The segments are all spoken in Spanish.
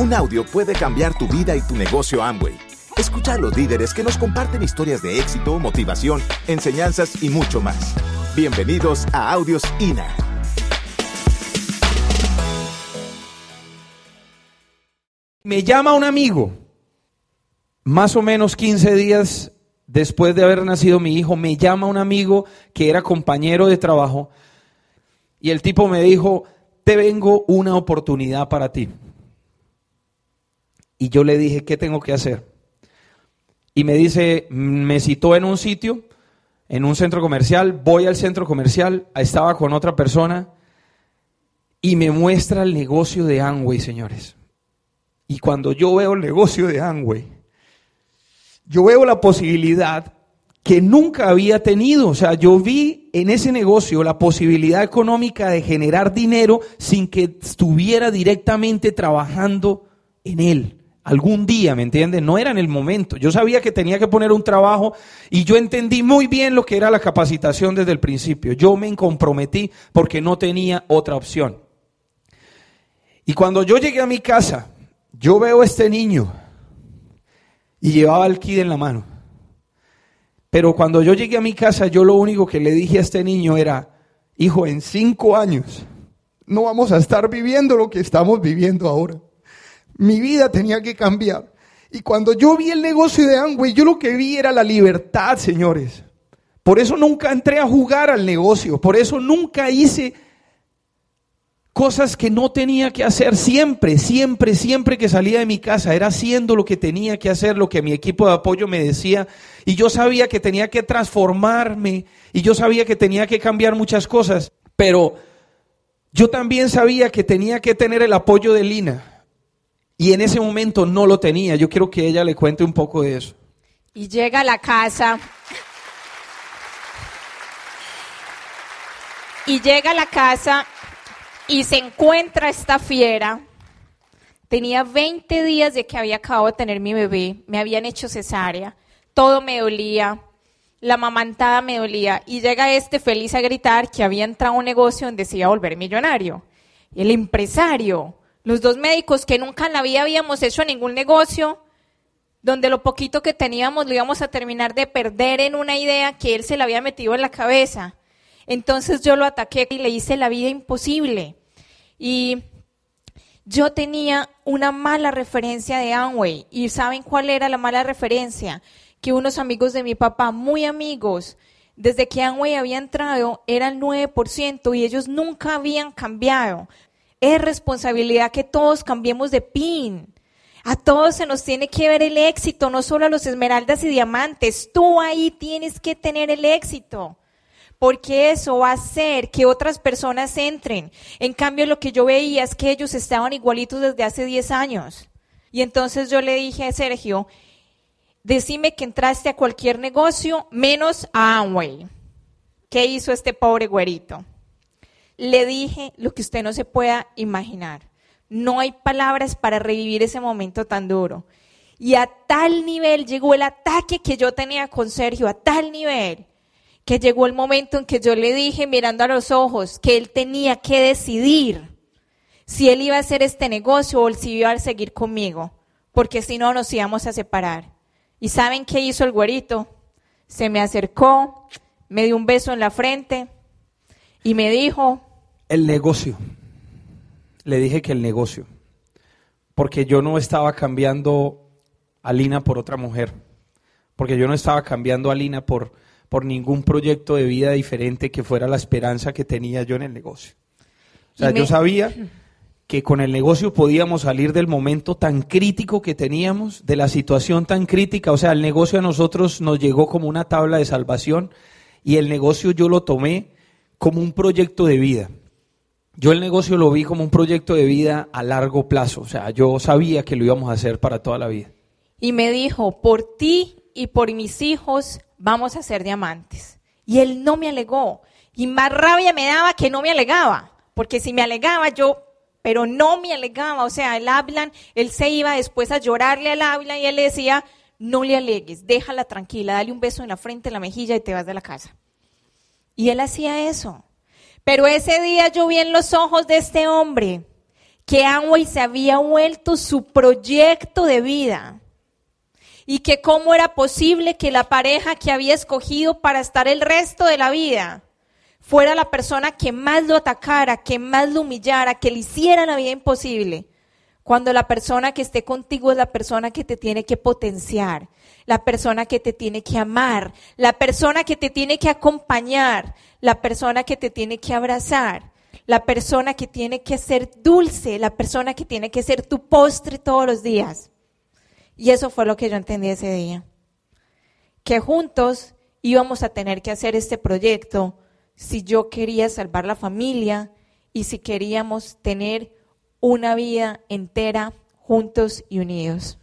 Un audio puede cambiar tu vida y tu negocio Amway. Escucha a los líderes que nos comparten historias de éxito, motivación, enseñanzas y mucho más. Bienvenidos a Audios INA. Me llama un amigo, más o menos 15 días después de haber nacido mi hijo, me llama un amigo que era compañero de trabajo y el tipo me dijo, te vengo una oportunidad para ti. Y yo le dije, ¿qué tengo que hacer? Y me dice, me citó en un sitio, en un centro comercial, voy al centro comercial, estaba con otra persona y me muestra el negocio de Amway, señores. Y cuando yo veo el negocio de Amway, yo veo la posibilidad que nunca había tenido. O sea, yo vi en ese negocio la posibilidad económica de generar dinero sin que estuviera directamente trabajando en él. Algún día, ¿me entiendes? No era en el momento. Yo sabía que tenía que poner un trabajo y yo entendí muy bien lo que era la capacitación desde el principio. Yo me comprometí porque no tenía otra opción. Y cuando yo llegué a mi casa, yo veo a este niño y llevaba el kit en la mano. Pero cuando yo llegué a mi casa, yo lo único que le dije a este niño era, hijo, en cinco años no vamos a estar viviendo lo que estamos viviendo ahora. Mi vida tenía que cambiar. Y cuando yo vi el negocio de Amway, yo lo que vi era la libertad, señores. Por eso nunca entré a jugar al negocio, por eso nunca hice cosas que no tenía que hacer siempre, siempre, siempre que salía de mi casa, era haciendo lo que tenía que hacer, lo que mi equipo de apoyo me decía, y yo sabía que tenía que transformarme, y yo sabía que tenía que cambiar muchas cosas, pero yo también sabía que tenía que tener el apoyo de Lina. Y en ese momento no lo tenía. Yo quiero que ella le cuente un poco de eso. Y llega a la casa. Y llega a la casa y se encuentra esta fiera. Tenía 20 días de que había acabado de tener mi bebé. Me habían hecho cesárea. Todo me dolía. La mamantada me dolía. Y llega este feliz a gritar que había entrado a un negocio donde se iba a volver millonario. El empresario los dos médicos que nunca en la vida habíamos hecho ningún negocio, donde lo poquito que teníamos lo íbamos a terminar de perder en una idea que él se le había metido en la cabeza. Entonces yo lo ataqué y le hice la vida imposible. Y yo tenía una mala referencia de Amway. ¿Y saben cuál era la mala referencia? Que unos amigos de mi papá, muy amigos, desde que Amway había entrado, eran 9% y ellos nunca habían cambiado. Es responsabilidad que todos cambiemos de pin. A todos se nos tiene que ver el éxito, no solo a los esmeraldas y diamantes. Tú ahí tienes que tener el éxito. Porque eso va a hacer que otras personas entren. En cambio, lo que yo veía es que ellos estaban igualitos desde hace 10 años. Y entonces yo le dije a Sergio, decime que entraste a cualquier negocio menos a Amway. ¿Qué hizo este pobre güerito? Le dije lo que usted no se pueda imaginar. No hay palabras para revivir ese momento tan duro. Y a tal nivel llegó el ataque que yo tenía con Sergio, a tal nivel, que llegó el momento en que yo le dije, mirando a los ojos, que él tenía que decidir si él iba a hacer este negocio o si iba a seguir conmigo, porque si no nos íbamos a separar. ¿Y saben qué hizo el güerito? Se me acercó, me dio un beso en la frente y me dijo, el negocio. Le dije que el negocio. Porque yo no estaba cambiando a Lina por otra mujer. Porque yo no estaba cambiando a Lina por, por ningún proyecto de vida diferente que fuera la esperanza que tenía yo en el negocio. O sea, yo sabía que con el negocio podíamos salir del momento tan crítico que teníamos, de la situación tan crítica. O sea, el negocio a nosotros nos llegó como una tabla de salvación y el negocio yo lo tomé como un proyecto de vida. Yo el negocio lo vi como un proyecto de vida a largo plazo, o sea, yo sabía que lo íbamos a hacer para toda la vida. Y me dijo, por ti y por mis hijos vamos a ser diamantes. Y él no me alegó. Y más rabia me daba que no me alegaba, porque si me alegaba yo, pero no me alegaba, o sea, él hablan, él se iba después a llorarle al habla y él le decía, no le alegues, déjala tranquila, dale un beso en la frente, en la mejilla y te vas de la casa. Y él hacía eso. Pero ese día yo vi en los ojos de este hombre que Amway se había vuelto su proyecto de vida y que cómo era posible que la pareja que había escogido para estar el resto de la vida fuera la persona que más lo atacara, que más lo humillara, que le hiciera la vida imposible. Cuando la persona que esté contigo es la persona que te tiene que potenciar, la persona que te tiene que amar, la persona que te tiene que acompañar, la persona que te tiene que abrazar, la persona que tiene que ser dulce, la persona que tiene que ser tu postre todos los días. Y eso fue lo que yo entendí ese día. Que juntos íbamos a tener que hacer este proyecto si yo quería salvar la familia y si queríamos tener una vida entera juntos y unidos.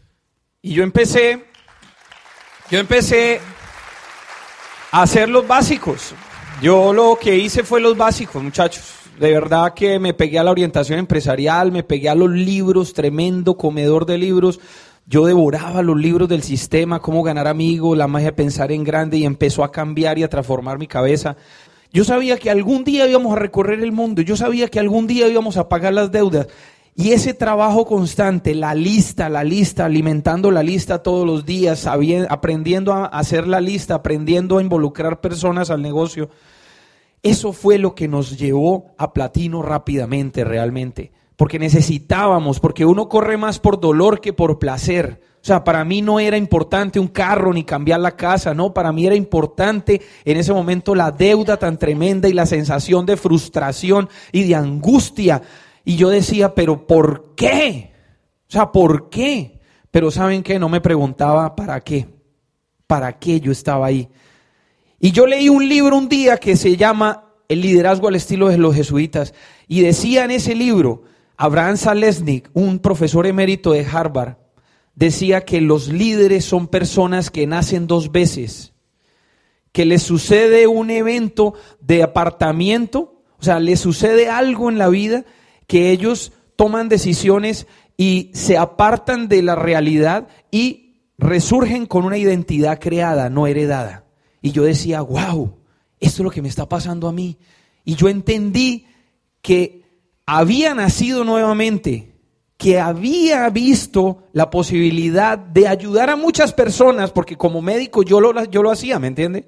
Y yo empecé, yo empecé a hacer los básicos. Yo lo que hice fue los básicos, muchachos. De verdad que me pegué a la orientación empresarial, me pegué a los libros, tremendo comedor de libros. Yo devoraba los libros del sistema, cómo ganar amigos, la magia de pensar en grande y empezó a cambiar y a transformar mi cabeza. Yo sabía que algún día íbamos a recorrer el mundo, yo sabía que algún día íbamos a pagar las deudas. Y ese trabajo constante, la lista, la lista, alimentando la lista todos los días, aprendiendo a hacer la lista, aprendiendo a involucrar personas al negocio, eso fue lo que nos llevó a platino rápidamente realmente porque necesitábamos, porque uno corre más por dolor que por placer. O sea, para mí no era importante un carro ni cambiar la casa, no, para mí era importante en ese momento la deuda tan tremenda y la sensación de frustración y de angustia. Y yo decía, pero ¿por qué? O sea, ¿por qué? Pero ¿saben qué? No me preguntaba para qué. ¿Para qué yo estaba ahí? Y yo leí un libro un día que se llama El liderazgo al estilo de los jesuitas. Y decía en ese libro, Abraham Salesnik, un profesor emérito de Harvard, decía que los líderes son personas que nacen dos veces, que les sucede un evento de apartamiento, o sea, les sucede algo en la vida que ellos toman decisiones y se apartan de la realidad y resurgen con una identidad creada, no heredada. Y yo decía, wow, esto es lo que me está pasando a mí. Y yo entendí que había nacido nuevamente, que había visto la posibilidad de ayudar a muchas personas, porque como médico yo lo, yo lo hacía, ¿me entiende?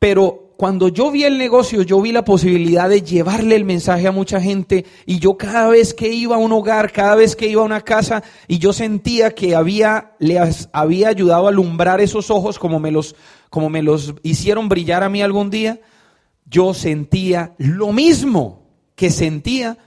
Pero cuando yo vi el negocio, yo vi la posibilidad de llevarle el mensaje a mucha gente y yo cada vez que iba a un hogar, cada vez que iba a una casa y yo sentía que había, les había ayudado a alumbrar esos ojos como me los, como me los hicieron brillar a mí algún día, yo sentía lo mismo que sentía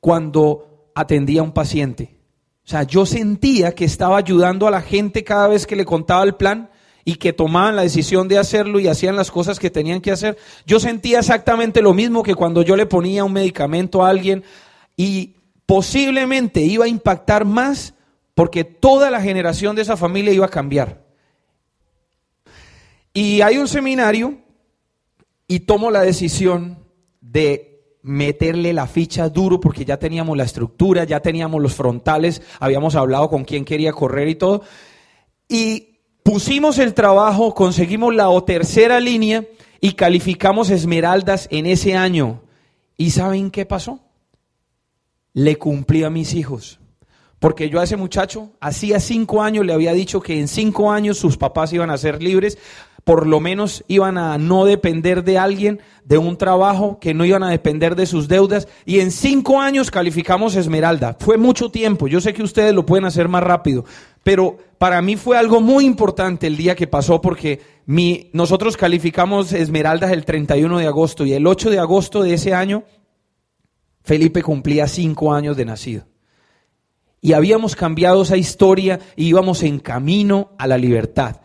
cuando atendía a un paciente. O sea, yo sentía que estaba ayudando a la gente cada vez que le contaba el plan y que tomaban la decisión de hacerlo y hacían las cosas que tenían que hacer. Yo sentía exactamente lo mismo que cuando yo le ponía un medicamento a alguien y posiblemente iba a impactar más porque toda la generación de esa familia iba a cambiar. Y hay un seminario y tomo la decisión de meterle la ficha duro porque ya teníamos la estructura, ya teníamos los frontales, habíamos hablado con quién quería correr y todo. Y pusimos el trabajo, conseguimos la tercera línea y calificamos esmeraldas en ese año. ¿Y saben qué pasó? Le cumplí a mis hijos. Porque yo a ese muchacho, hacía cinco años, le había dicho que en cinco años sus papás iban a ser libres por lo menos iban a no depender de alguien, de un trabajo, que no iban a depender de sus deudas. Y en cinco años calificamos Esmeralda. Fue mucho tiempo. Yo sé que ustedes lo pueden hacer más rápido. Pero para mí fue algo muy importante el día que pasó porque nosotros calificamos Esmeraldas el 31 de agosto y el 8 de agosto de ese año Felipe cumplía cinco años de nacido. Y habíamos cambiado esa historia y íbamos en camino a la libertad.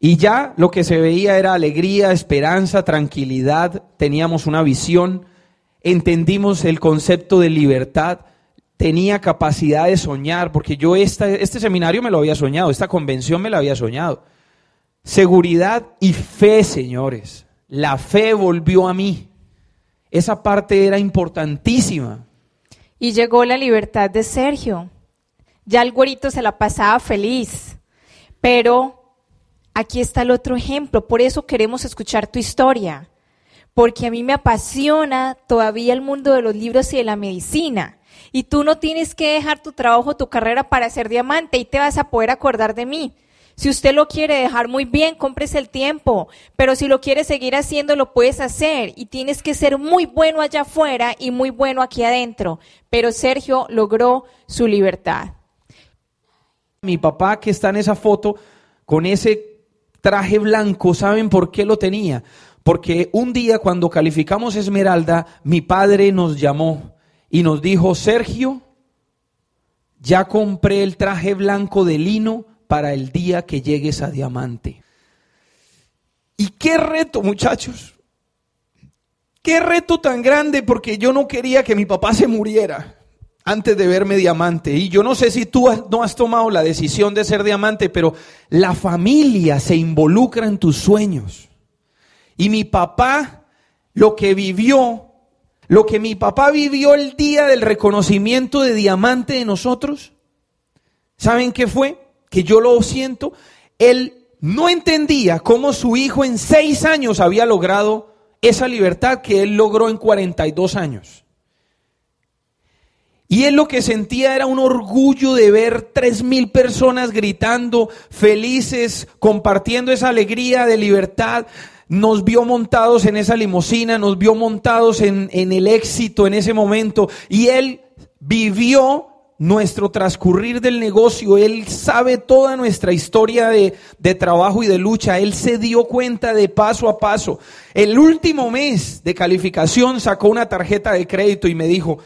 Y ya lo que se veía era alegría, esperanza, tranquilidad, teníamos una visión, entendimos el concepto de libertad, tenía capacidad de soñar, porque yo este seminario me lo había soñado, esta convención me la había soñado. Seguridad y fe, señores. La fe volvió a mí. Esa parte era importantísima. Y llegó la libertad de Sergio. Ya el güerito se la pasaba feliz, pero Aquí está el otro ejemplo, por eso queremos escuchar tu historia, porque a mí me apasiona todavía el mundo de los libros y de la medicina. Y tú no tienes que dejar tu trabajo, tu carrera para ser diamante y te vas a poder acordar de mí. Si usted lo quiere dejar muy bien, cómprese el tiempo. Pero si lo quiere seguir haciendo, lo puedes hacer. Y tienes que ser muy bueno allá afuera y muy bueno aquí adentro. Pero Sergio logró su libertad. Mi papá que está en esa foto con ese traje blanco, ¿saben por qué lo tenía? Porque un día cuando calificamos Esmeralda, mi padre nos llamó y nos dijo, Sergio, ya compré el traje blanco de lino para el día que llegues a diamante. Y qué reto, muchachos. Qué reto tan grande porque yo no quería que mi papá se muriera antes de verme diamante. Y yo no sé si tú no has tomado la decisión de ser diamante, pero la familia se involucra en tus sueños. Y mi papá, lo que vivió, lo que mi papá vivió el día del reconocimiento de diamante de nosotros, ¿saben qué fue? que yo lo siento, él no entendía cómo su hijo en seis años había logrado esa libertad que él logró en 42 años. Y él lo que sentía era un orgullo de ver tres mil personas gritando, felices, compartiendo esa alegría de libertad. Nos vio montados en esa limusina, nos vio montados en, en el éxito en ese momento. Y él vivió nuestro transcurrir del negocio, Él sabe toda nuestra historia de, de, trabajo y de lucha, Él se dio cuenta de paso a paso. El último mes de calificación sacó una tarjeta de crédito y me dijo,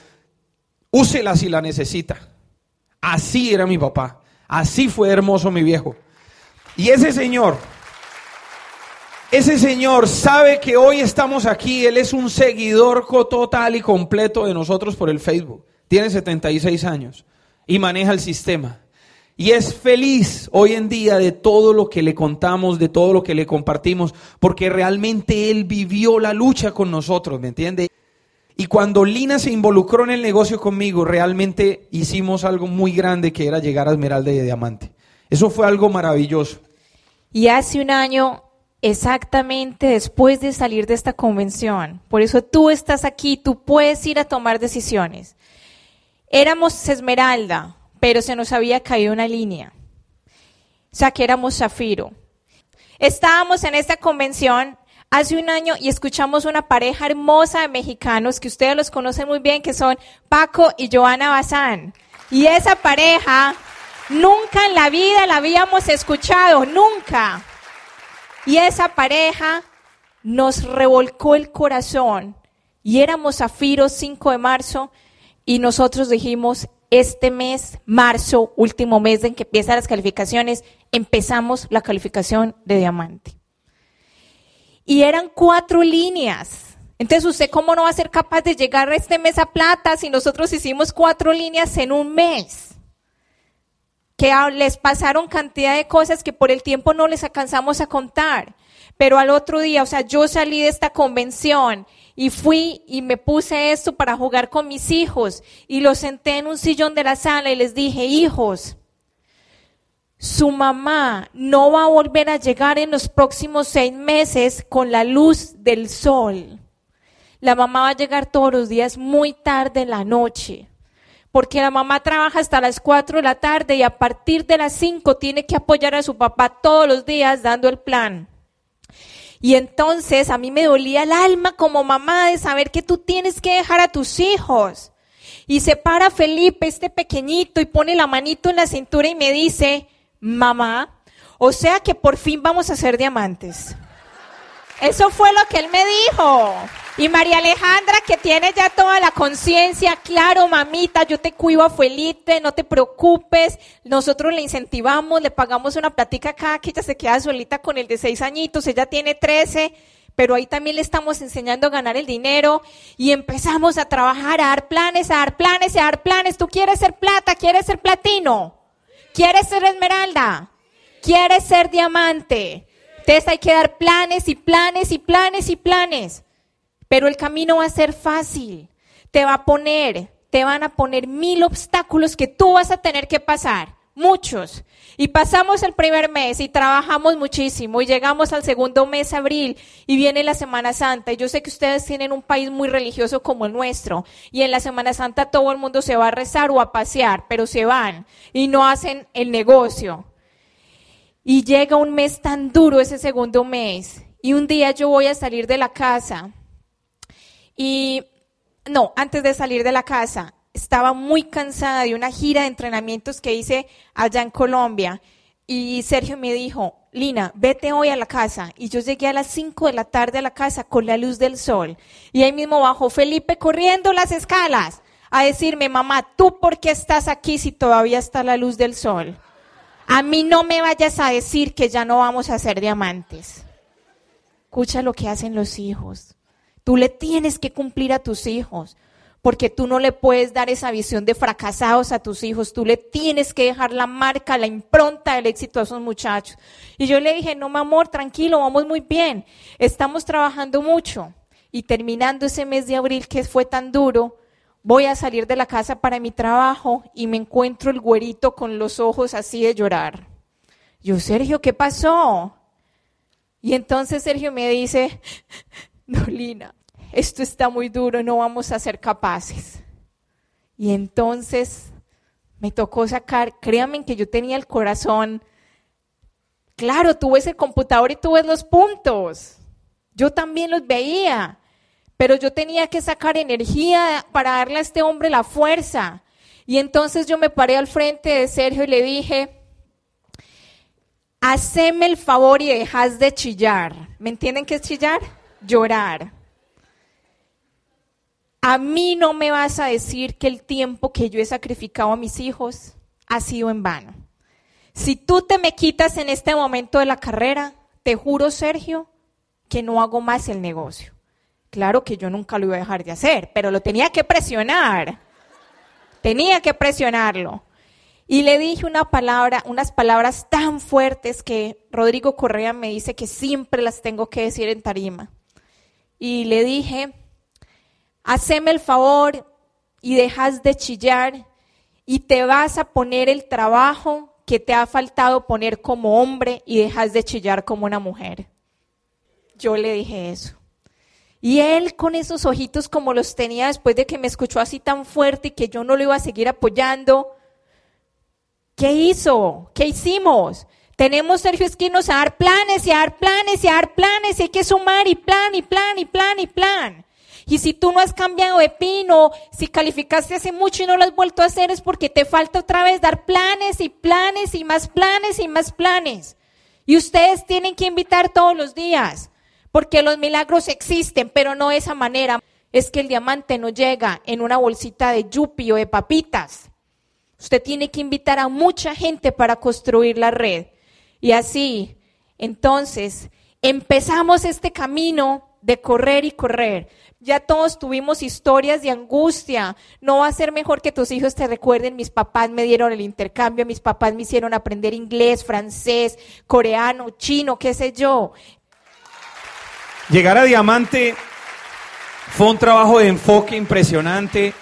úsela si la necesita. Así era mi papá, así fue hermoso mi viejo. Y ese señor, ese señor sabe que hoy estamos aquí, Él es un seguidor total y completo de nosotros por el Facebook tiene 76 años y maneja el sistema. Y es feliz hoy en día de todo lo que le contamos, de todo lo que le compartimos, porque realmente él vivió la lucha con nosotros, ¿me entiende? Y cuando Lina se involucró en el negocio conmigo, realmente hicimos algo muy grande que era llegar a Esmeralda y Diamante. Eso fue algo maravilloso. Y hace un año, exactamente después de salir de esta convención, por eso tú estás aquí, tú puedes ir a tomar decisiones. Éramos esmeralda, pero se nos había caído una línea. O sea, que éramos zafiro. Estábamos en esta convención hace un año y escuchamos una pareja hermosa de mexicanos que ustedes los conocen muy bien, que son Paco y Joana Bazán. Y esa pareja nunca en la vida la habíamos escuchado, nunca. Y esa pareja nos revolcó el corazón. Y éramos Zafiro 5 de marzo y nosotros dijimos, este mes, marzo, último mes en que empiezan las calificaciones, empezamos la calificación de diamante. Y eran cuatro líneas. Entonces, ¿usted cómo no va a ser capaz de llegar a este mes a plata si nosotros hicimos cuatro líneas en un mes? Que les pasaron cantidad de cosas que por el tiempo no les alcanzamos a contar. Pero al otro día, o sea, yo salí de esta convención y fui y me puse esto para jugar con mis hijos y los senté en un sillón de la sala y les dije, hijos, su mamá no va a volver a llegar en los próximos seis meses con la luz del sol. La mamá va a llegar todos los días muy tarde en la noche, porque la mamá trabaja hasta las cuatro de la tarde y a partir de las cinco tiene que apoyar a su papá todos los días dando el plan. Y entonces a mí me dolía el alma como mamá de saber que tú tienes que dejar a tus hijos. Y se para Felipe, este pequeñito, y pone la manito en la cintura y me dice, mamá, o sea que por fin vamos a ser diamantes. Eso fue lo que él me dijo. Y María Alejandra, que tiene ya toda la conciencia, claro, mamita, yo te cuido a Felipe, no te preocupes. Nosotros le incentivamos, le pagamos una platica acá, que ella se queda solita con el de seis añitos, ella tiene trece, pero ahí también le estamos enseñando a ganar el dinero y empezamos a trabajar, a dar planes, a dar planes, a dar planes. ¿Tú quieres ser plata? ¿Quieres ser platino? ¿Quieres ser esmeralda? ¿Quieres ser diamante? Entonces hay que dar planes y planes y planes y planes. Pero el camino va a ser fácil. Te va a poner, te van a poner mil obstáculos que tú vas a tener que pasar. Muchos. Y pasamos el primer mes y trabajamos muchísimo y llegamos al segundo mes, abril, y viene la Semana Santa. Y yo sé que ustedes tienen un país muy religioso como el nuestro. Y en la Semana Santa todo el mundo se va a rezar o a pasear, pero se van y no hacen el negocio. Y llega un mes tan duro ese segundo mes. Y un día yo voy a salir de la casa. Y no, antes de salir de la casa, estaba muy cansada de una gira de entrenamientos que hice allá en Colombia. Y Sergio me dijo, Lina, vete hoy a la casa. Y yo llegué a las 5 de la tarde a la casa con la luz del sol. Y ahí mismo bajó Felipe corriendo las escalas a decirme, mamá, ¿tú por qué estás aquí si todavía está la luz del sol? A mí no me vayas a decir que ya no vamos a ser diamantes. Escucha lo que hacen los hijos. Tú le tienes que cumplir a tus hijos porque tú no le puedes dar esa visión de fracasados a tus hijos, tú le tienes que dejar la marca, la impronta del éxito a esos muchachos. Y yo le dije, no, mi amor, tranquilo, vamos muy bien, estamos trabajando mucho. Y terminando ese mes de abril que fue tan duro, voy a salir de la casa para mi trabajo y me encuentro el güerito con los ojos así de llorar. Yo, Sergio, ¿qué pasó? Y entonces Sergio me dice, no, Lina, esto está muy duro, no vamos a ser capaces. Y entonces me tocó sacar, créanme que yo tenía el corazón, claro, tú ves el computador y tú ves los puntos. Yo también los veía, pero yo tenía que sacar energía para darle a este hombre la fuerza. Y entonces yo me paré al frente de Sergio y le dije, haceme el favor y dejas de chillar. ¿Me entienden qué es chillar? Llorar. A mí no me vas a decir que el tiempo que yo he sacrificado a mis hijos ha sido en vano. Si tú te me quitas en este momento de la carrera, te juro, Sergio, que no hago más el negocio. Claro que yo nunca lo iba a dejar de hacer, pero lo tenía que presionar. Tenía que presionarlo. Y le dije una palabra, unas palabras tan fuertes que Rodrigo Correa me dice que siempre las tengo que decir en tarima. Y le dije, haceme el favor y dejas de chillar y te vas a poner el trabajo que te ha faltado poner como hombre y dejas de chillar como una mujer. Yo le dije eso. Y él con esos ojitos como los tenía después de que me escuchó así tan fuerte y que yo no lo iba a seguir apoyando, ¿qué hizo? ¿Qué hicimos? Tenemos, Sergio Esquinos, a dar planes y a dar planes y a dar planes y hay que sumar y plan y plan y plan y plan. Y si tú no has cambiado de pino, si calificaste hace mucho y no lo has vuelto a hacer, es porque te falta otra vez dar planes y planes y más planes y más planes. Y ustedes tienen que invitar todos los días, porque los milagros existen, pero no de esa manera. Es que el diamante no llega en una bolsita de yupi o de papitas. Usted tiene que invitar a mucha gente para construir la red. Y así, entonces, empezamos este camino de correr y correr. Ya todos tuvimos historias de angustia. No va a ser mejor que tus hijos te recuerden, mis papás me dieron el intercambio, mis papás me hicieron aprender inglés, francés, coreano, chino, qué sé yo. Llegar a Diamante fue un trabajo de enfoque impresionante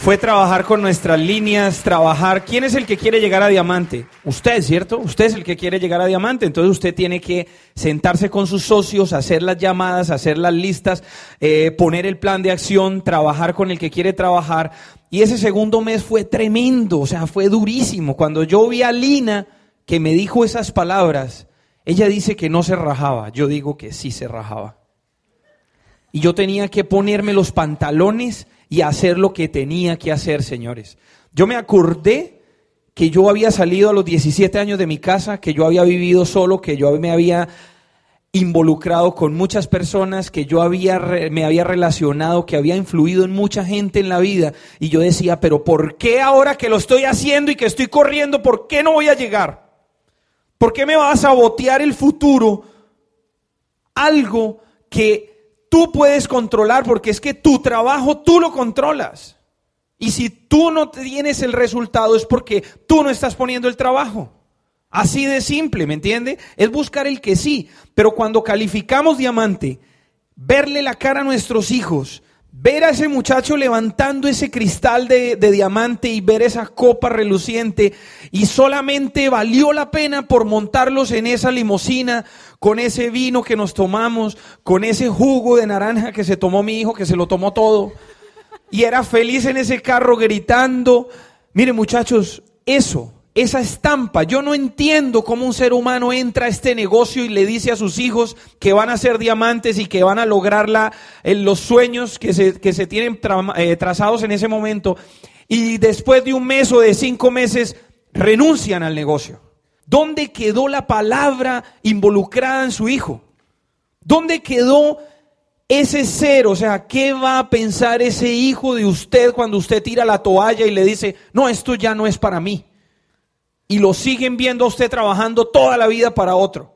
fue trabajar con nuestras líneas, trabajar. ¿Quién es el que quiere llegar a diamante? Usted, ¿cierto? Usted es el que quiere llegar a diamante. Entonces usted tiene que sentarse con sus socios, hacer las llamadas, hacer las listas, eh, poner el plan de acción, trabajar con el que quiere trabajar. Y ese segundo mes fue tremendo, o sea, fue durísimo. Cuando yo vi a Lina que me dijo esas palabras, ella dice que no se rajaba, yo digo que sí se rajaba. Y yo tenía que ponerme los pantalones y hacer lo que tenía que hacer, señores. Yo me acordé que yo había salido a los 17 años de mi casa, que yo había vivido solo, que yo me había involucrado con muchas personas, que yo había, me había relacionado, que había influido en mucha gente en la vida. Y yo decía, pero ¿por qué ahora que lo estoy haciendo y que estoy corriendo, por qué no voy a llegar? ¿Por qué me va a sabotear el futuro? Algo que tú puedes controlar porque es que tu trabajo tú lo controlas. Y si tú no tienes el resultado es porque tú no estás poniendo el trabajo. Así de simple, ¿me entiende? Es buscar el que sí. Pero cuando calificamos diamante, verle la cara a nuestros hijos, Ver a ese muchacho levantando ese cristal de, de, diamante y ver esa copa reluciente y solamente valió la pena por montarlos en esa limusina con ese vino que nos tomamos, con ese jugo de naranja que se tomó mi hijo, que se lo tomó todo y era feliz en ese carro gritando. Miren muchachos, eso esa estampa. Yo no entiendo cómo un ser humano entra a este negocio y le dice a sus hijos que van a ser diamantes y que van a lograr la, los sueños que se, que se tienen eh, trazados en ese momento. Y después de un mes o de cinco meses renuncian al negocio. ¿Dónde quedó la palabra involucrada en su hijo? ¿Dónde quedó ese ser? O sea, ¿qué va a pensar ese hijo de usted cuando usted tira la toalla y le dice, no, esto ya no es para mí? y lo siguen viendo a usted trabajando toda la vida para otro.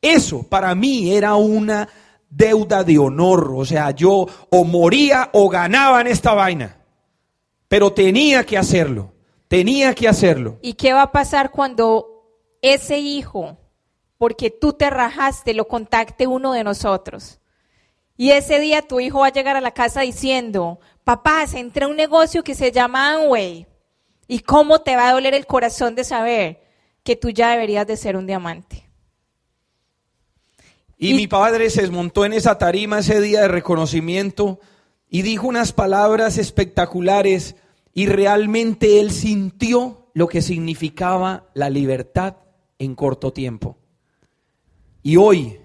Eso para mí era una deuda de honor. O sea, yo o moría o ganaba en esta vaina. Pero tenía que hacerlo. Tenía que hacerlo. ¿Y qué va a pasar cuando ese hijo, porque tú te rajaste, lo contacte uno de nosotros? Y ese día tu hijo va a llegar a la casa diciendo, papá, se entré a un negocio que se llama Amway. ¿Y cómo te va a doler el corazón de saber que tú ya deberías de ser un diamante? Y, mi padre se desmontó en esa tarima ese día de reconocimiento y dijo unas palabras espectaculares y realmente él sintió lo que significaba la libertad en corto tiempo. Y hoy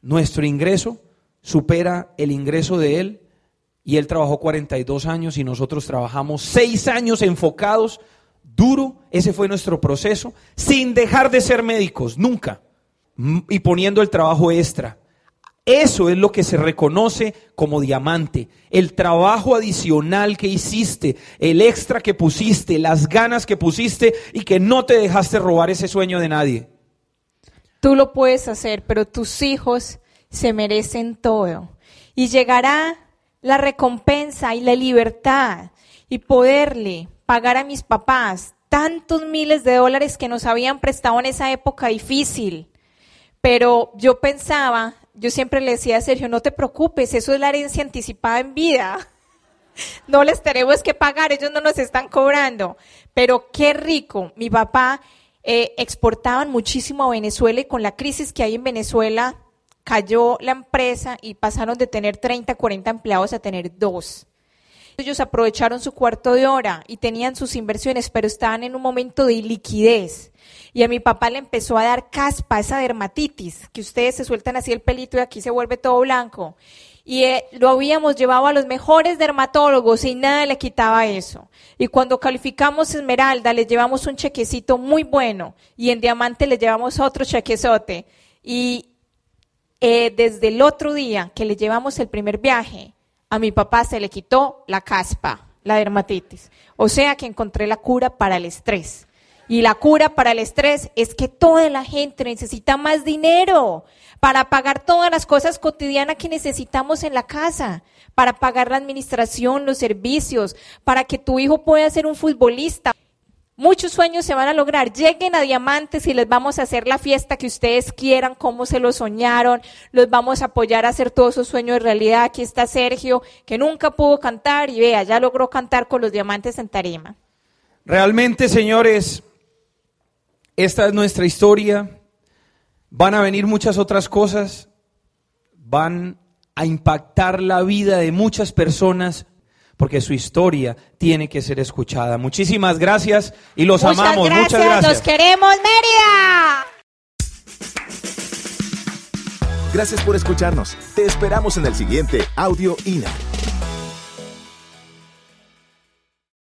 nuestro ingreso supera el ingreso de él y él trabajó 42 años y nosotros trabajamos 6 años enfocados, duro, ese fue nuestro proceso, sin dejar de ser médicos, nunca, y poniendo el trabajo extra. Eso es lo que se reconoce como diamante, el trabajo adicional que hiciste, el extra que pusiste, las ganas que pusiste y que no te dejaste robar ese sueño de nadie. Tú lo puedes hacer, pero tus hijos se merecen todo. Y llegará la recompensa y la libertad y poderle pagar a mis papás tantos miles de dólares que nos habían prestado en esa época difícil. Pero yo pensaba, yo siempre le decía a Sergio, no te preocupes, eso es la herencia anticipada en vida. No les tenemos que pagar, ellos no nos están cobrando. Pero qué rico, mi papá eh, exportaban muchísimo a Venezuela y con la crisis que hay en Venezuela, cayó la empresa y pasaron de tener 30, 40 empleados a tener dos. Ellos aprovecharon su cuarto de hora y tenían sus inversiones, pero estaban en un momento de liquidez. Y a mi papá le empezó a dar caspa, esa dermatitis, que ustedes se sueltan así el pelito y aquí se vuelve todo blanco. Y eh, lo habíamos llevado a los mejores dermatólogos y nada le quitaba eso. Y cuando calificamos Esmeralda, le llevamos un chequecito muy bueno y en Diamante le llevamos otro chequezote. Y eh, desde el otro día que le llevamos el primer viaje, a mi papá se le quitó la caspa, la dermatitis. O sea que encontré la cura para el estrés. Y la cura para el estrés es que toda la gente necesita más dinero para pagar todas las cosas cotidianas que necesitamos en la casa, para pagar la administración, los servicios, para que tu hijo pueda ser un futbolista. Muchos sueños se van a lograr. Lleguen a Diamantes y les vamos a hacer la fiesta que ustedes quieran, como se lo soñaron. Los vamos a apoyar a hacer todos esos sueños de realidad. Aquí está Sergio, que nunca pudo cantar y vea, ya logró cantar con los Diamantes en Tarima. Realmente, señores, esta es nuestra historia. Van a venir muchas otras cosas. Van a impactar la vida de muchas personas porque su historia tiene que ser escuchada. Muchísimas gracias y los amamos. muchas gracias. Los queremos, Mérida. Gracias por escucharnos. Te esperamos en el siguiente Audio INA.